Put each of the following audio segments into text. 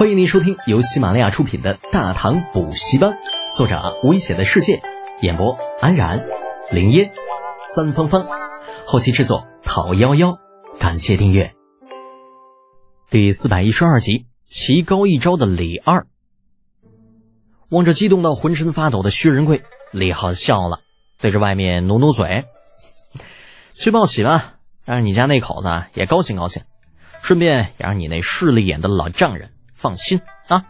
欢迎您收听由喜马拉雅出品的《大唐补习班》，作者危险的世界，演播安然、林烟、三芳芳，后期制作陶幺幺。感谢订阅。第四百一十二集，棋高一招的李二，望着激动到浑身发抖的薛仁贵，李浩笑了，对着外面努努嘴：“去报喜吧，让你家那口子也高兴高兴，顺便也让你那势利眼的老丈人。”放心啊！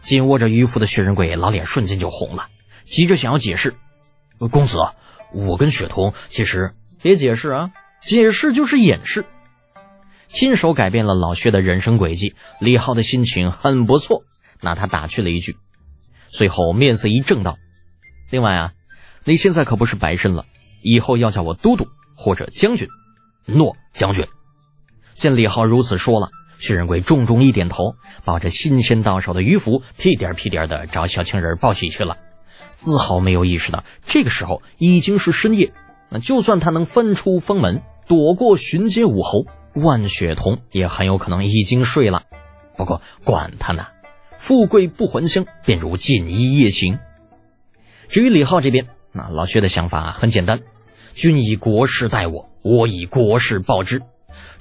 紧握着渔夫的薛仁贵，老脸瞬间就红了，急着想要解释：“公子，我跟雪桐其实……别解释啊，解释就是掩饰。”亲手改变了老薛的人生轨迹，李浩的心情很不错，拿他打趣了一句，随后面色一正道：“另外啊，你现在可不是白身了，以后要叫我都督或者将军。”诺，将军。见李浩如此说了。薛仁贵重重一点头，抱着新鲜到手的鱼脯，屁颠屁颠的找小情人报喜去了，丝毫没有意识到这个时候已经是深夜。那就算他能翻出封门，躲过巡街武侯万雪桐，也很有可能已经睡了。不过管他呢，富贵不还乡，便如锦衣夜行。至于李浩这边，那老薛的想法很简单：君以国事待我，我以国事报之。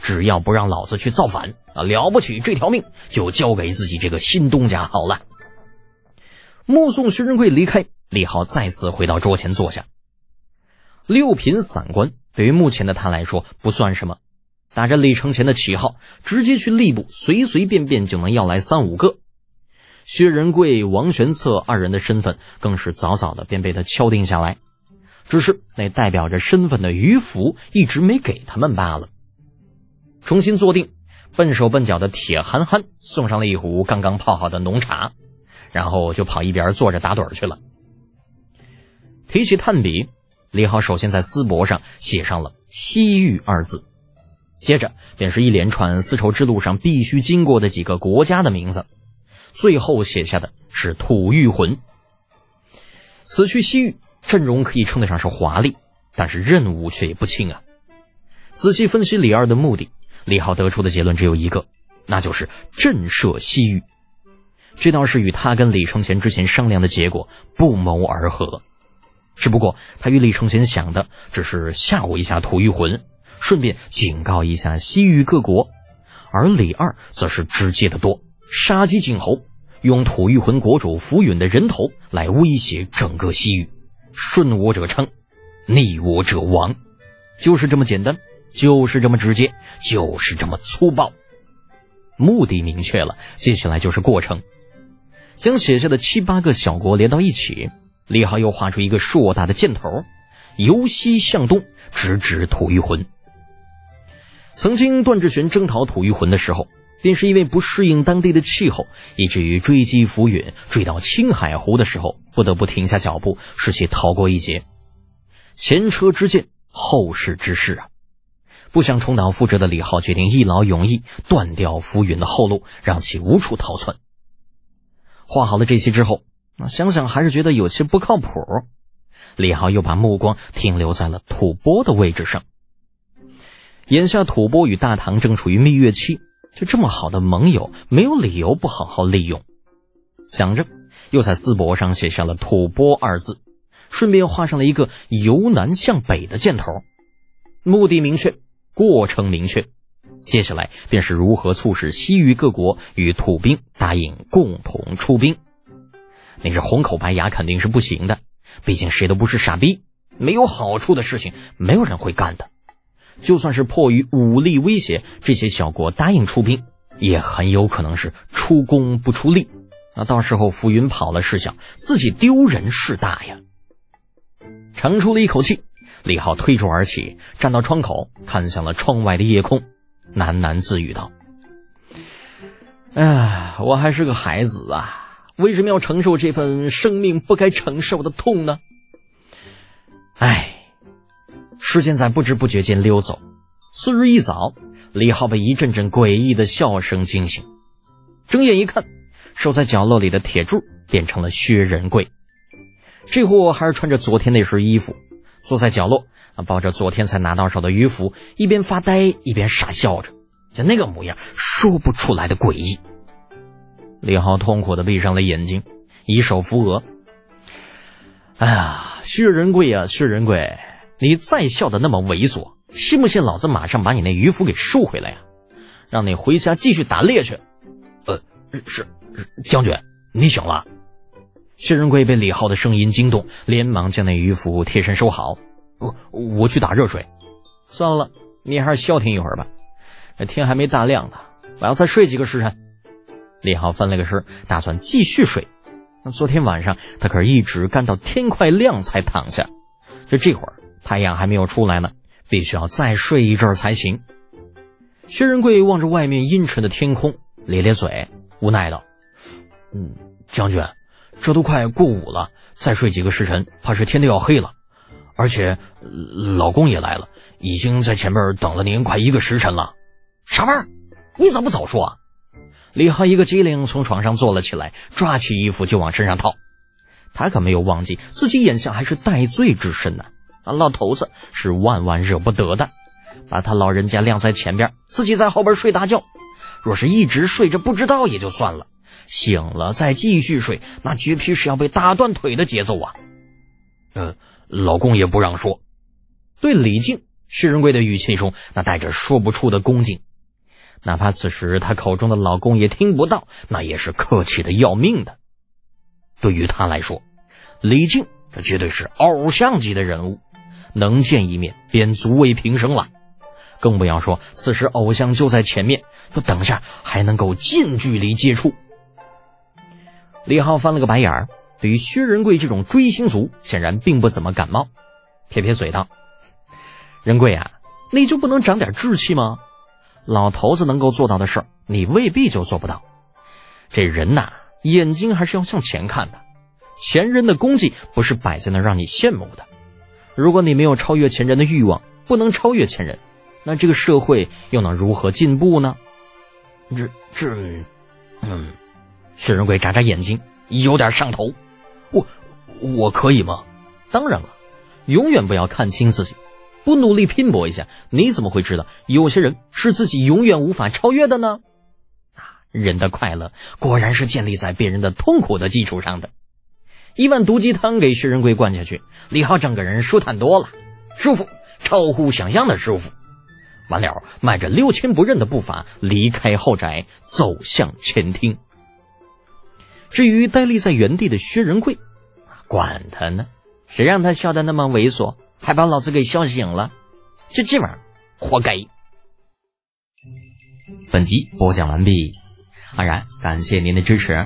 只要不让老子去造反啊，了不起这条命就交给自己这个新东家好了。目送薛仁贵离开，李浩再次回到桌前坐下。六品散官对于目前的他来说不算什么，打着李承前的旗号，直接去吏部，随随便便就能要来三五个。薛仁贵、王玄策二人的身份更是早早的便被他敲定下来，只是那代表着身份的鱼符一直没给他们罢了。重新坐定，笨手笨脚的铁憨憨送上了一壶刚刚泡好的浓茶，然后就跑一边坐着打盹去了。提起炭笔，李浩首先在丝帛上写上了“西域”二字，接着便是一连串丝绸之路上必须经过的几个国家的名字，最后写下的是“吐玉浑”。此去西域，阵容可以称得上是华丽，但是任务却也不轻啊！仔细分析李二的目的。李浩得出的结论只有一个，那就是震慑西域。这倒是与他跟李承乾之前商量的结果不谋而合。只不过他与李承乾想的只是吓唬一下吐玉魂，顺便警告一下西域各国，而李二则是直接的多，杀鸡儆猴，用吐玉魂国主浮云的人头来威胁整个西域，顺我者昌，逆我者亡，就是这么简单。就是这么直接，就是这么粗暴，目的明确了，接下来就是过程。将写下的七八个小国连到一起，李浩又画出一个硕大的箭头，由西向东直指吐谷浑。曾经段志玄征讨吐谷浑的时候，便是因为不适应当地的气候，以至于追击浮云，追到青海湖的时候，不得不停下脚步，使其逃过一劫。前车之鉴，后事之事啊！不想重蹈覆辙的李浩决定一劳永逸，断掉浮云的后路，让其无处逃窜。画好了这些之后，那想想还是觉得有些不靠谱。李浩又把目光停留在了吐蕃的位置上。眼下吐蕃与大唐正处于蜜月期，就这么好的盟友，没有理由不好好利用。想着，又在丝帛上写下了“吐蕃”二字，顺便画上了一个由南向北的箭头，目的明确。过程明确，接下来便是如何促使西域各国与土兵答应共同出兵。那是红口白牙肯定是不行的，毕竟谁都不是傻逼，没有好处的事情没有人会干的。就算是迫于武力威胁，这些小国答应出兵，也很有可能是出工不出力。那到时候浮云跑了是小，自己丢人是大呀。长出了一口气。李浩推桌而起，站到窗口，看向了窗外的夜空，喃喃自语道：“哎，我还是个孩子啊，为什么要承受这份生命不该承受的痛呢？”哎，时间在不知不觉间溜走。次日一早，李浩被一阵阵诡异的笑声惊醒，睁眼一看，守在角落里的铁柱变成了薛仁贵，这货还是穿着昨天那身衣服。坐在角落，啊，抱着昨天才拿到手的鱼符，一边发呆一边傻笑着，就那个模样，说不出来的诡异。李浩痛苦的闭上了眼睛，以手扶额。哎呀，薛仁贵呀，薛仁贵，你再笑的那么猥琐，信不信老子马上把你那鱼符给收回来呀？让你回家继续打猎去。呃，是将军，你醒了。薛仁贵被李浩的声音惊动，连忙将那鱼符贴身收好。我我去打热水。算了，你还是消停一会儿吧。这天还没大亮呢，我要再睡几个时辰。李浩翻了个身，打算继续睡。那昨天晚上他可是一直干到天快亮才躺下，就这会儿太阳还没有出来呢，必须要再睡一阵才行。薛仁贵望着外面阴沉的天空，咧咧嘴，无奈道：“嗯，将军，这都快过午了，再睡几个时辰，怕是天都要黑了。而且老公也来了，已经在前面等了您快一个时辰了。啥玩意儿？你咋不早说啊？”李浩一个机灵，从床上坐了起来，抓起衣服就往身上套。他可没有忘记自己眼下还是戴罪之身呢。啊，老头子是万万惹不得的，把他老人家晾在前边，自己在后边睡大觉。若是一直睡着不知道也就算了，醒了再继续睡，那绝皮是要被打断腿的节奏啊！呃，老公也不让说。对李靖，薛仁贵的语气中那带着说不出的恭敬。哪怕此时他口中的老公也听不到，那也是客气的要命的。对于他来说，李靖这绝对是偶像级的人物，能见一面便足为平生了。更不要说此时偶像就在前面，就等下还能够近距离接触。李浩翻了个白眼儿，对于薛仁贵这种追星族，显然并不怎么感冒，撇撇嘴道：“仁贵啊，你就不能长点志气吗？”老头子能够做到的事儿，你未必就做不到。这人呐，眼睛还是要向前看的。前人的功绩不是摆在那让你羡慕的。如果你没有超越前人的欲望，不能超越前人，那这个社会又能如何进步呢？这这，嗯，薛仁贵眨眨眼睛，有点上头。我我可以吗？当然了，永远不要看清自己。不努力拼搏一下，你怎么会知道有些人是自己永远无法超越的呢？啊，人的快乐果然是建立在别人的痛苦的基础上的。一碗毒鸡汤给薛仁贵灌下去，李浩整个人舒坦多了，舒服，超乎想象的舒服。完了，迈着六亲不认的步伐离开后宅，走向前厅。至于呆立在原地的薛仁贵，管他呢，谁让他笑得那么猥琐？还把老子给笑醒了，就这玩意儿，活该。本集播讲完毕，安然感谢您的支持。